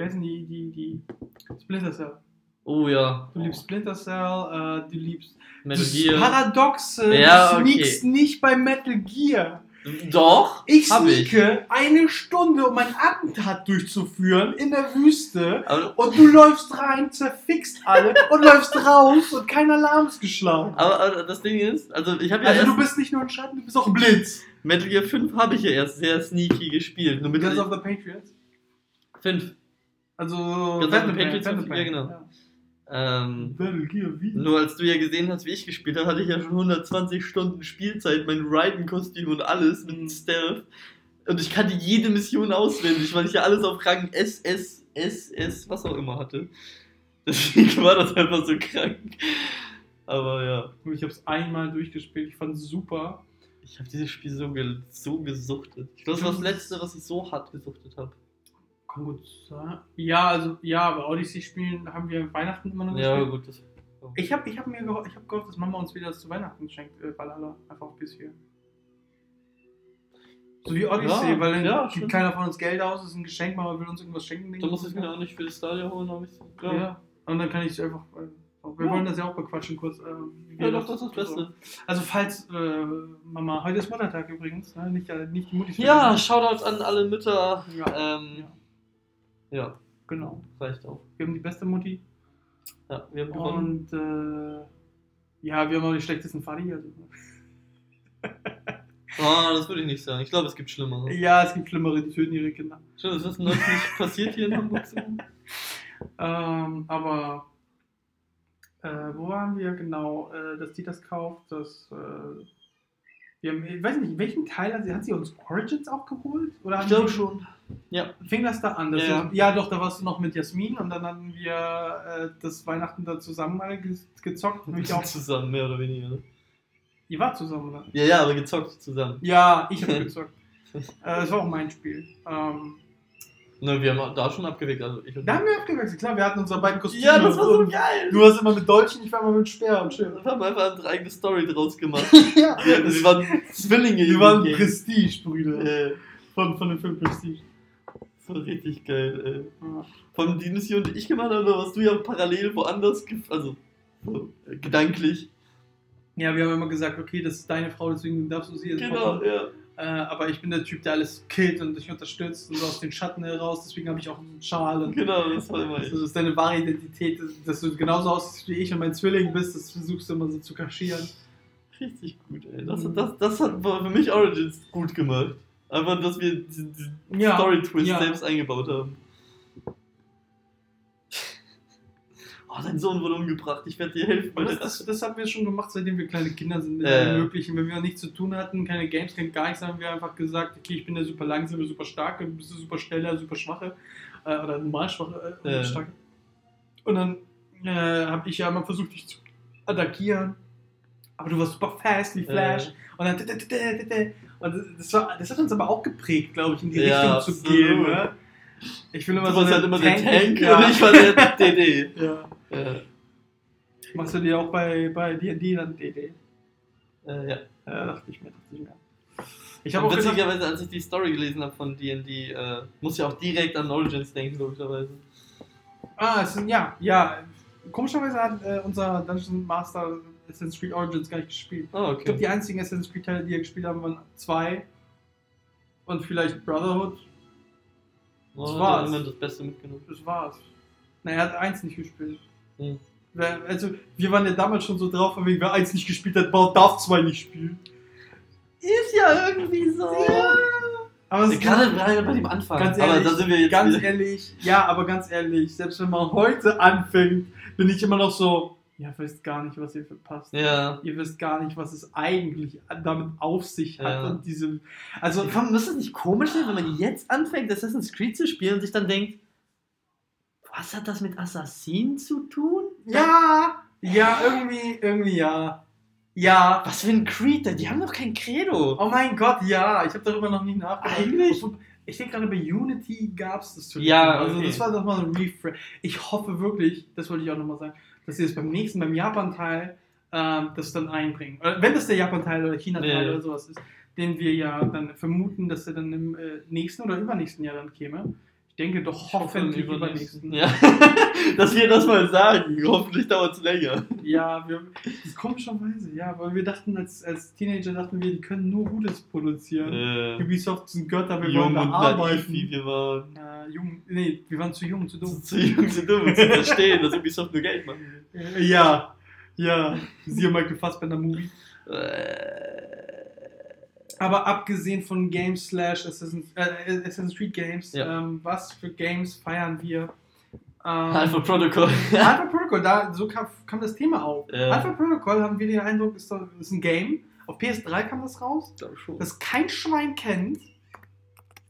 wer heißen die, die, die, Splinter Cell. Oh ja. Du liebst Splinter Cell, äh, du liebst, Metal das Gear. Paradoxe, Ja, du okay. sneakst nicht bei Metal Gear. Doch, Ich hab ich. sneake eine Stunde, um ein Attentat durchzuführen in der Wüste Aber, und du läufst rein, zerfickst alle und läufst raus und kein Alarm ist geschlagen. aber, aber das Ding ist, also ich habe ja Also du bist nicht nur ein Schatten, du bist auch ein Blitz. Metal Gear 5 habe ich ja erst sehr sneaky gespielt. Nur mit Guns of the Patriots. 5. Also of the Phantom Patriots, Phantom ja, genau. ja. Ähm, Battle Gear wie? nur als du ja gesehen hast, wie ich gespielt habe, hatte ich ja schon 120 Stunden Spielzeit, mein Raiden-Kostüm und alles mit Mhm. Stealth. Und ich kannte jede Mission auswendig, weil ich ja alles auf Rang SS, SS, was auch immer hatte. Deswegen war das einfach so krank. Aber ja, Ich habe es einmal durchgespielt, ich fand es super. ich habe dieses Spiel so, ge so gesuchtet. Ich glaube, das war das letzte, was ich so hart gesuchtet habe. Kann gut sein. Ja, also ja, aber Odyssey spielen haben wir Weihnachten immer noch Ja, gespielt. gut. Das, Ich habe ich hab mir ich hab gehofft, dass Mama uns wieder zu Weihnachten schenkt, äh, Valhalla, einfach auf PS4. So wie Odyssey, Ja, weil dann ja, gibt stimmt. keiner von uns Geld aus, ist ein Geschenk, Mama will uns irgendwas schenken. da muss ich mir auch nicht für das Stadion holen, habe ich Ja. ja. Und dann kann ich einfach. äh, Wir Ja. wollen das ja auch bequatschen kurz. äh, Ja, doch, das ist das Beste. Also falls, äh, Mama, heute ist Muttertag übrigens, ne? nicht, äh, nicht die Mutti. Ja, Shoutout an alle Mütter. Ja. Ähm, ja. Genau. reicht auch. Wir haben die beste Mutti. Ja, wir haben gewonnen. Und äh, ja, wir haben auch die schlechtesten Fadi. Also. Ah, das würde ich nicht sagen. Ich glaube, es gibt Schlimmeres. Ja, es gibt Schlimmere, die töten ihre Kinder. Schön, das ist neulich nicht passiert hier in Hamburg. Ähm, aber äh, wo waren wir genau, äh, dass die das kauft? Dass, äh, haben, ich weiß nicht, welchen Teil hat sie, hat sie uns Origins auch geholt? Oder Ich glaube schon. Ja. Fing das da an? Ja. du, ja, doch, da warst du noch mit Jasmin und dann hatten wir äh, das Weihnachten da zusammen mal ge gezockt. Ich auch, Zusammen, mehr oder weniger. Ne? Ihr wart zusammen, oder? Ja, ja, aber gezockt zusammen. Ja, ich habe gezockt. äh, das war auch mein Spiel. Ähm, Ne, wir haben da schon abgewegt, also ich und da haben wir abgewechselt, klar, wir hatten unsere beiden Kostüme. Ja, das war so Und geil. Du hast immer mit Dolchen, ich war immer mit Speer und Schild. Wir haben einfach eine eigene Story draus gemacht. ja. Wir, wir waren Zwillinge. Wir waren. Prestige-Brüder. Äh, Von, von dem Film Prestige. das war richtig geil, ey. Ja. Von die Mission, die ich gemacht habe, warst du ja parallel woanders, also so, äh, gedanklich. ja, wir haben immer gesagt, okay, das ist deine Frau, deswegen darfst du sie jetzt Genau, machen. ja. Äh, aber ich bin der Typ, der alles killt und dich unterstützt und so aus den Schatten heraus, deswegen habe ich auch einen Schal. Und Genau, das war immer das ich. ist deine wahre Identität, dass- du genauso aussiehst wie ich und mein Zwilling bist, das versuchst du immer so zu kaschieren. Richtig gut, ey. Das, das, das hat für mich Origins gut gemacht. Einfach, dass wir diesen Ja, Story-Twist ja. selbst eingebaut haben. Oh, dein Sohn wurde umgebracht, ich werde dir helfen. das, das, das haben wir schon gemacht, seitdem wir kleine Kinder sind, mit Ja, allem ja. Möglichen. Wenn wir nichts zu tun hatten, keine Games, kein gar nichts, haben wir einfach gesagt, okay, ich bin der super langsame, super starke, du bist der super schnelle, super schwache äh, oder normal schwache, äh, starke. Und dann äh, habe ich ja immer versucht, dich zu attackieren. Aber du warst super fast wie Flash. Ja. Und dann. Und das, war, das hat uns aber auch geprägt, glaube ich, in die Ja, Richtung zu absolut. gehen. Ne? Ich will immer Du so warst eine halt immer der Tank- Tank ja. und ich war der DD. ja. Ja. Machst du dir auch bei bei D&D dann DD? Äh, ja. Ja, dachte ich mir, dachte ich habe gedacht, witzigerweise, als ich die Story gelesen habe von D&D, äh, muss ich auch direkt an Origins denken, logischerweise. ah, es sind, ja, ja, komischerweise hat äh, unser Dungeon Master Assassin's Creed Origins gar nicht gespielt. Ah, Ich glaube, die okay. einzigen Assassin's Creed Teile, die er gespielt haben, waren zwei und vielleicht Brotherhood. Oh, das hat war's. das Beste mitgenommen. Das war's. Na, er hat eins nicht gespielt. Hm. Wer- Also, wir waren ja damals schon so drauf, von wegen, wer eins nicht gespielt hat, baut- darf zwei nicht spielen. Ist ja irgendwie so. Aber es Gerade gerade bei dem Anfang. Ganz aber ehrlich, da sind wir jetzt ganz wieder. ehrlich, ja, aber ganz ehrlich, selbst wenn man heute anfängt, bin ich immer noch so, ja, wisst gar nicht, was ihr verpasst. Ja. Ihr wisst gar nicht, was es eigentlich damit auf sich hat. Ja. Und diese, also, Komm, muss das nicht komisch sein, wenn man jetzt anfängt, Assassin's Creed zu spielen und sich dann denkt, was hat das mit Assassin zu tun? ja, ja, irgendwie, irgendwie ja. Ja. Was für ein Creed, die haben doch kein Credo. Oh mein Gott, ja, ich habe darüber noch nie nachgedacht. Eigentlich? Ich denke gerade bei Unity gab es das zu Ja, Also okay. das war doch mal ein Refresh. Ich hoffe wirklich, das wollte ich auch nochmal sagen, dass sie das beim nächsten, beim Japan-Teil, ähm, das dann einbringen. Oder wenn das der Japan-Teil oder China-Teil Ja. oder sowas ist, den wir ja dann vermuten, dass er dann im äh, nächsten oder übernächsten Jahr dann käme. Ich denke doch hoffentlich übernächsten. Ja. Dass wir das mal sagen. Hoffentlich dauert es länger. Ja, wir, das komischerweise, ja, weil wir dachten, als, als Teenager dachten wir, die können nur Gutes produzieren. Äh, Ubisoft sind Götter, wir jung wollen und da arbeiten. wie wir waren. Äh, jung, nee, wir waren zu jung, zu dumm. Zu jung, zu dumm, um zu verstehen, dass Ubisoft nur Geld machen will. Äh, Ja, ja, siehe Michael Fassbender Movie. Äh, Aber abgesehen von Games slash Assassin's, äh, Assassin's Creed Games, Ja. ähm, was für Games feiern wir? Ähm, Alpha Protocol. Alpha Protocol, da, so kam, kam das Thema auf. Ja. Alpha Protocol haben wir den Eindruck, ist, ist ein Game. Auf PS3 kam das raus, das kein Schwein kennt.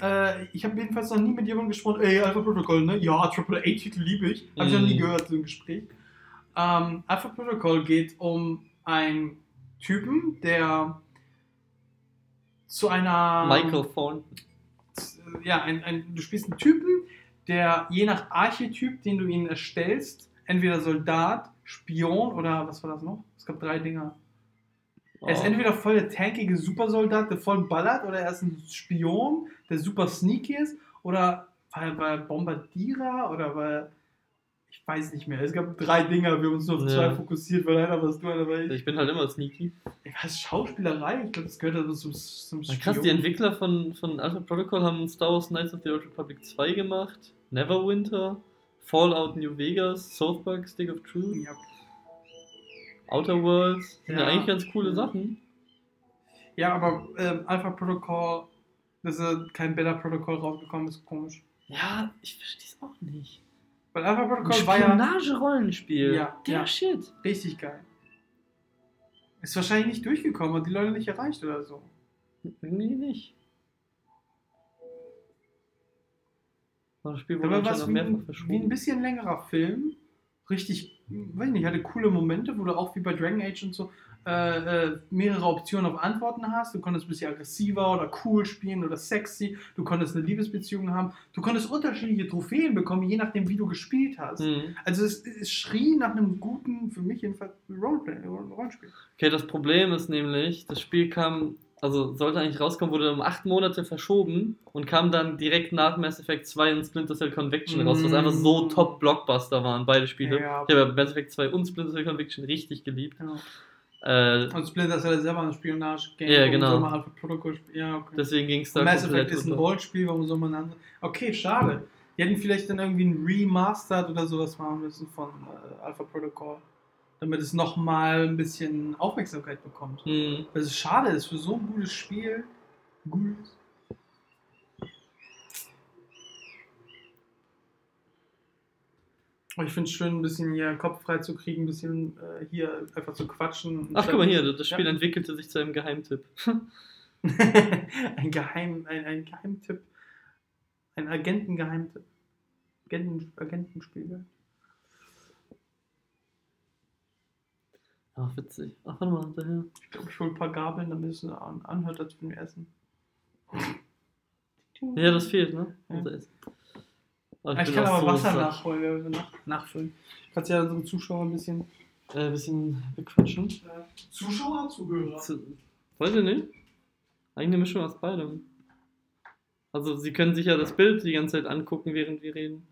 Äh, ich habe jedenfalls noch nie mit jemandem gesprochen, ey, Alpha Protocol, ne? Ja, AAA-Titel liebe ich. Habe ich noch nie Mhm. gehört, so ein Gespräch. Ähm, Alpha Protocol geht um einen Typen, der zu einer. Michael Thornton. Ja, ein, ein, du spielst einen Typen, der je nach Archetyp, den du ihn erstellst, entweder Soldat, Spion oder was war das noch? Es gab drei Dinger. Er ist Oh. entweder voll der tankige Supersoldat, der voll ballert, oder er ist ein Spion, der super sneaky ist, oder war er er Bombardierer, oder er, ich weiß nicht mehr. Es gab drei Dinger, wir haben uns nur auf Ja. zwei fokussiert, weil einer warst du, einer war ich. Ich bin halt immer sneaky. Ich weiß, Schauspielerei, ich glaube, das gehört also zum, zum Na, krass, die Entwickler von, von Alpha Protocol haben Star Wars Knights of the Old Republic 2 gemacht, Neverwinter, Fallout New Vegas, South Park Stick of Truth, Ja. Outer Worlds. Sind ja. Ja. eigentlich ganz coole Sachen. Ja, aber ähm, Alpha Protocol, dass äh, kein Beta Protocol rausgekommen ist, komisch. Ja, ich verstehe es auch nicht. Weil Alpha Ein Protocol war ja Spionage-Rollenspiel. Ja, Der ja. Shit. richtig geil. Ist wahrscheinlich nicht durchgekommen, hat die Leute nicht erreicht oder so. Irgendwie nicht. Das Spiel wurde was anscheinend wie, mehrfach ein- wie ein verschoben. bisschen längerer Film. Richtig, weiß nicht, hatte coole Momente, wo du auch wie bei Dragon Age und so äh, äh, mehrere Optionen auf Antworten hast. Du konntest ein bisschen aggressiver oder cool spielen oder sexy. Du konntest eine Liebesbeziehung haben. Du konntest unterschiedliche Trophäen bekommen, je nachdem, wie du gespielt hast. Mhm. Also es, es schrie nach einem guten, für mich jedenfalls, Roleplay, Rollenspiel. Okay, das Problem ist nämlich, das Spiel kam, also sollte eigentlich rauskommen, wurde um acht Monate verschoben und kam dann direkt nach Mass Effect 2 und Splinter Cell Conviction raus, was einfach so Top-Blockbuster waren, beide Spiele. Ja. Ich habe Mass Effect 2 und Splinter Cell Conviction richtig geliebt. Genau. Äh, Und Splinter Cell ist selber ein Spionage-Game. Ja, genau. soll man Alpha Protocol? Ja, okay. deswegen ging es da Mass Effect ist ein unter. Rollenspiel, warum soll man andere. Okay, schade. Die hätten vielleicht dann irgendwie ein Remastered oder sowas machen müssen von äh, Alpha Protocol. Damit es nochmal ein bisschen Aufmerksamkeit bekommt. Hm. Weil es schade ist für so ein gutes Spiel. Gutes. Ich finde es schön, ein bisschen hier Kopf frei zu kriegen, ein bisschen äh, hier einfach zu quatschen. Ach, guck mal hier, das Spiel Ja. entwickelte sich zu einem Geheimtipp. ein, Geheim, ein, ein Geheimtipp. Ein Agentengeheimtipp. Agenten, Agentenspiel. Ach, witzig. Ach, warte mal, daher. Ich glaube, ich hole ein paar Gabeln, damit es an, anhört, als würden wir essen. Ja, das fehlt, ne? Ja. Unser Essen. Ich bin kann aber so Wasser satt. nachholen, nach, nachfüllen. Kannst ja unsere Zuschauer ein bisschen. Äh, ein bisschen bequatschen. Zuschauer, Zuhörer? Zu- Weiß ich nicht. Eigentlich eine Mischung aus beidem. Also, sie können sich ja das Bild die ganze Zeit angucken, während wir reden.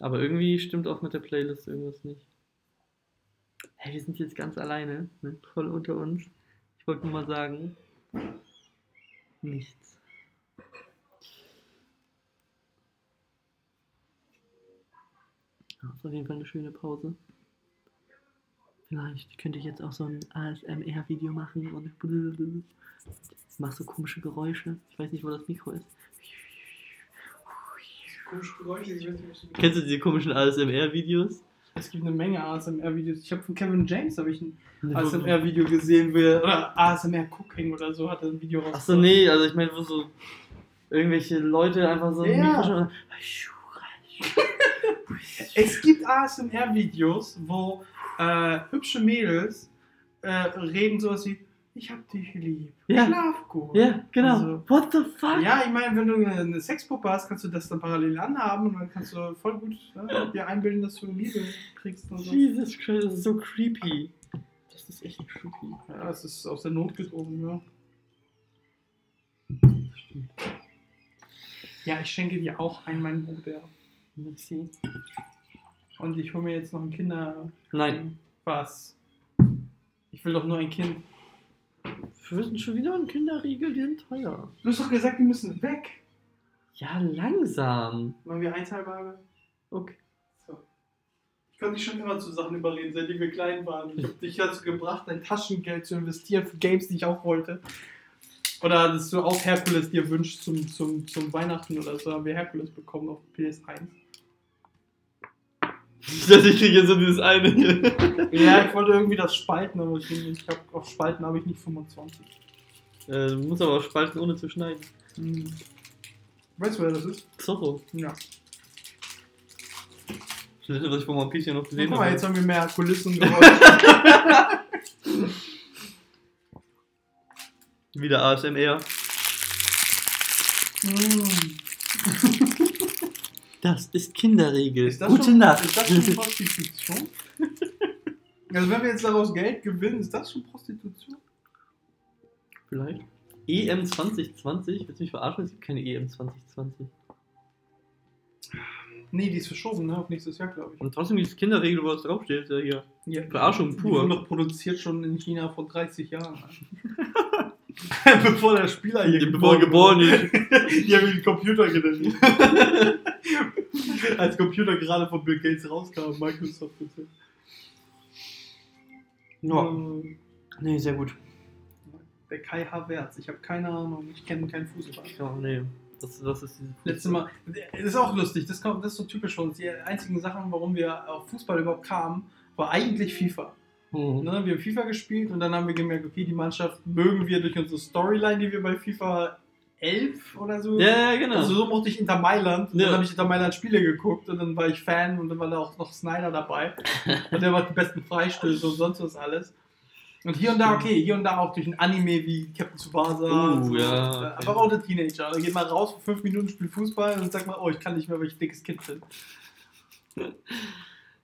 Aber irgendwie stimmt auch mit der Playlist irgendwas nicht. Hey, wir sind jetzt ganz alleine, ne? voll unter uns. Ich wollte nur mal sagen, nichts. Ja, ist auf jeden Fall eine schöne Pause. Vielleicht könnte ich jetzt auch so ein ASMR-Video machen und mach so komische Geräusche. Ich weiß nicht, wo das Mikro ist. Komische Geräusche, ich weiß nicht, was du- Kennst du diese komischen ASMR-Videos? Es gibt eine Menge ASMR-Videos. Ich habe von Kevin James habe ich ein ASMR-Video gesehen, wo er, oder ASMR-Cooking oder so hat er ein Video raus. Achso, nee, also ich meine, wo so irgendwelche Leute einfach so ein Ja. Mikro schon. Es gibt ASMR-Videos, wo äh, hübsche Mädels äh, reden sowas wie, ich hab dich lieb, Ja. schlaf gut. Ja, genau. Also- What the fuck? Ja, ich meine, wenn du eine Sexpuppe hast, kannst du das dann parallel anhaben und dann kannst du voll gut äh, dir einbilden, dass du Liebe kriegst und so. Jesus Christ, das ist so creepy. Das ist echt creepy. Ja, es ist aus der Not gedrungen, ja. Stimmt. Ja, ich schenke dir auch ein, mein Bruder. Merci. Und ich hole mir jetzt noch ein Kinder... Nein. Was? Ich will doch nur ein Kind. Wir sind schon wieder ein Kinderriegel, die sind teuer. Du hast doch gesagt, wir müssen weg. Ja, langsam. Machen wir Einzahlware? Okay. So. Ich konnte dich schon immer zu Sachen überreden, seitdem wir klein waren. Ich habe dich dazu gebracht, dein Taschengeld zu investieren für Games, die ich auch wollte. Oder dass du auch Herkules dir wünschst zum, zum, zum Weihnachten oder so, haben wir Herkules bekommen auf PS1. Dass ich kriege so dieses eine hier. Ja, ich wollte irgendwie das Spalten, aber ich, ich hab, auf Spalten habe ich nicht 25. Äh, du musst aber auch spalten, ohne zu schneiden. Hm. Weißt du, wer das ist? Zorro. Ja. Das letzte, was ich von One Piece hier noch gesehen Guck mal, habe. jetzt haben wir mehr Kulissen Geräusche. Wieder ASMR. Hm. Das ist Kinderregel. Ist das Gute schon, Nacht. Ist das schon Prostitution? also wenn wir jetzt daraus Geld gewinnen, ist das schon Prostitution? Vielleicht. EM 2020? Willst du mich verarschen? Es gibt keine EM 2020. Nee, die ist verschoben, ne? Auf nächstes Jahr, glaube ich. Und trotzdem dieses Kinderregel, wo es draufsteht, ist ja hier. Ja. Verarschung Die pur. wurden doch produziert schon in China vor 30 Jahren. Bevor der Spieler hier Bevor er geboren ist. Die haben den Computer genannt. Als Computer gerade von Bill Gates rauskam, Microsoft bitte. Ja. Ähm, Nee, sehr gut. Der Kai Havertz, ich habe keine Ahnung, ich kenne keinen Fußball. Ja, nee. Das, das ist. Letztes Mal, das ist auch lustig, das, kommt, das ist so typisch für uns. Die einzigen Sachen, warum wir auf Fußball überhaupt kamen, war eigentlich FIFA. Mhm. Ne? Wir haben FIFA gespielt und dann haben wir gemerkt, okay, die Mannschaft mögen wir durch unsere Storyline, die wir bei FIFA 11 oder so. Ja, ja, genau. Also so mochte ich Inter Mailand. Und Ja. Dann habe ich Inter Mailand Spiele geguckt und dann war ich Fan und dann war da auch noch Snyder dabei. und der macht die besten Freistöße und sonst was alles. Und hier und da, okay, hier und da auch durch ein Anime wie Captain Tsubasa. Uh, ja, Äh, okay. Aber auch der Teenager. Da geht mal raus für fünf Minuten, spielt Fußball und sagt mal, oh, ich kann nicht mehr, weil ich ein dickes Kind bin.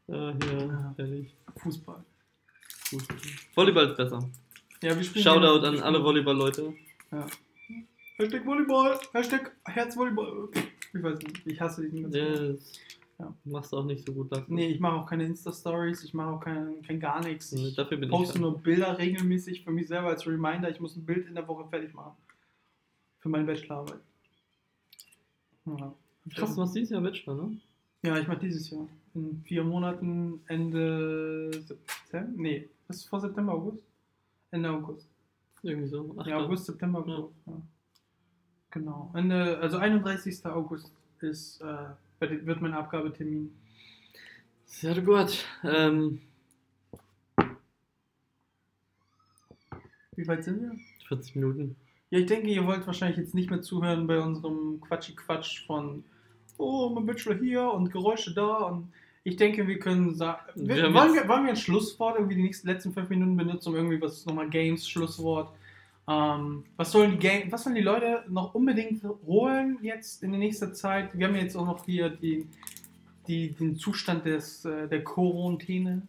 Ah, ja, ehrlich. Fußball. Gut. Volleyball ist besser. Ja, wir spielen Shoutout an alle Volleyball-Leute. Ja. Hashtag Volleyball, Hashtag Herzvolleyball. Ich weiß nicht, ich hasse diesen ganzen. Yes. Ja. Machst du auch nicht so gut dafür. Nee, ich mache auch keine Insta-Stories, ich mache auch kein, kein gar nichts. Nee, Ich dafür bin ich. poste nur Bilder regelmäßig für mich selber als Reminder. Ich muss ein Bild in der Woche fertig machen. Für meine Bachelorarbeit. Ja. Krass, du machst dieses Jahr Bachelor, ne? Ja, ich mache dieses Jahr. In vier Monaten, Ende September. Nee, was ist vor September, August? Ende August. Irgendwie so. Ach, Ja, August, September, Ja. August. Ja. Genau. Ende, also 31. August ist, äh, wird mein Abgabetermin. Sehr gut. Ähm, Wie weit sind wir? 40 Minuten. Ja, ich denke, ihr wollt wahrscheinlich jetzt nicht mehr zuhören bei unserem Quatschi-Quatsch von Oh, mein Bachelor hier und Geräusche da und ich denke, wir können sagen. Wir Wir, wollen, wir, wollen wir ein Schlusswort irgendwie die nächsten letzten fünf Minuten benutzen, um irgendwie was nochmal Games, Schlusswort. Ähm, was sollen die Game, was sollen die Leute noch unbedingt holen jetzt in der nächsten Zeit? Wir haben jetzt auch noch hier die, die, den Zustand des, äh, der Quarantäne,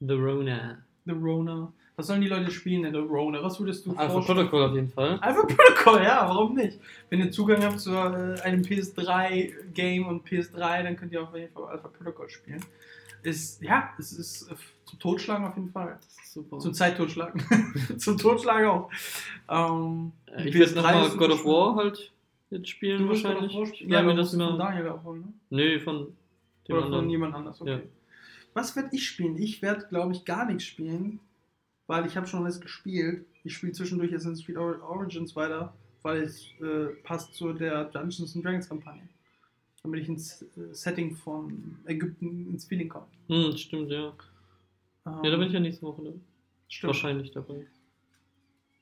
The Rona. The Rona. Was sollen die Leute spielen in der Rona? Was würdest du Alpha? Protocol auf jeden Fall. Alpha Protocol, ja, warum nicht? Wenn ihr Zugang habt zu äh, einem PS3-Game und PS3, dann könnt ihr auf jeden Fall Alpha Protocol spielen. Ist, ja, es ist äh, zum Totschlagen auf jeden Fall. Das ist super. Zum Zeittotschlagen. zum Totschlagen auch. Ähm, Äh, ich werde PS3 nochmal God of. War halt jetzt spielen du wahrscheinlich. God of War spielen? Ja, mir aber das von immer. Daniel abholen, ne? Nee, von dem Oder von anderen. jemand anders, okay. Ja. Was werde ich spielen? Ich werde, glaube ich, gar nichts spielen, weil ich habe schon alles gespielt. Ich spiele zwischendurch Assassin's Creed Or- Origins weiter, weil es äh, passt zu der Dungeons and Dragons Kampagne. Damit ich ins äh, Setting von Ägypten ins Feeling komme. Hm, stimmt, ja. Ähm, Ja, da bin ich ja nächste Woche ne? stimmt. wahrscheinlich dabei.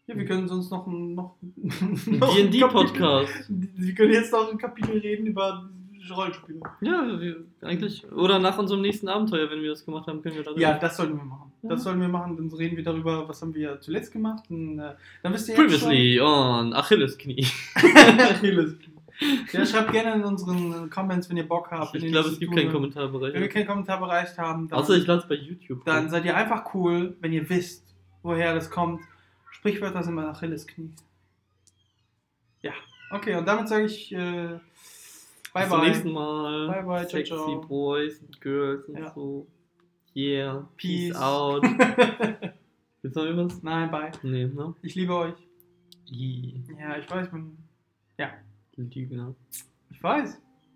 Ja, wir können sonst noch ein noch, D&D-Podcast. Wir können jetzt noch ein Kapitel reden über Rollenspiele. Ja, wir, eigentlich. Oder nach unserem nächsten Abenteuer, wenn wir das gemacht haben, können wir darüber. Ja, das sollten wir machen. Ja. Das sollten wir machen. Dann reden wir darüber, was haben wir zuletzt gemacht. Und, äh, dann wisst ihr jetzt schon- Previously on Achillesknie. Achilles. Ja, schreibt gerne in unseren Comments, wenn ihr Bock habt. Ich ihr glaube, es gibt keinen. Kommentarbereich. Wenn wir keinen Kommentarbereich haben, dann, Außer ich lade es bei YouTube. dann seid ihr einfach cool, wenn ihr wisst, woher das kommt. Sprichwörter sind mein Achillesknie. Ja, okay, und damit sage ich äh, bye Bis zum bye. nächsten Mal. Bye bye, ciao, Sexy ciao. Boys und Girls und Ja. so. Yeah. Peace, Peace. out. Willst du noch irgendwas? Nein, bye. Nee, ne? Ich liebe euch. I. Ja, ich weiß, man. Lügner. Ich weiß.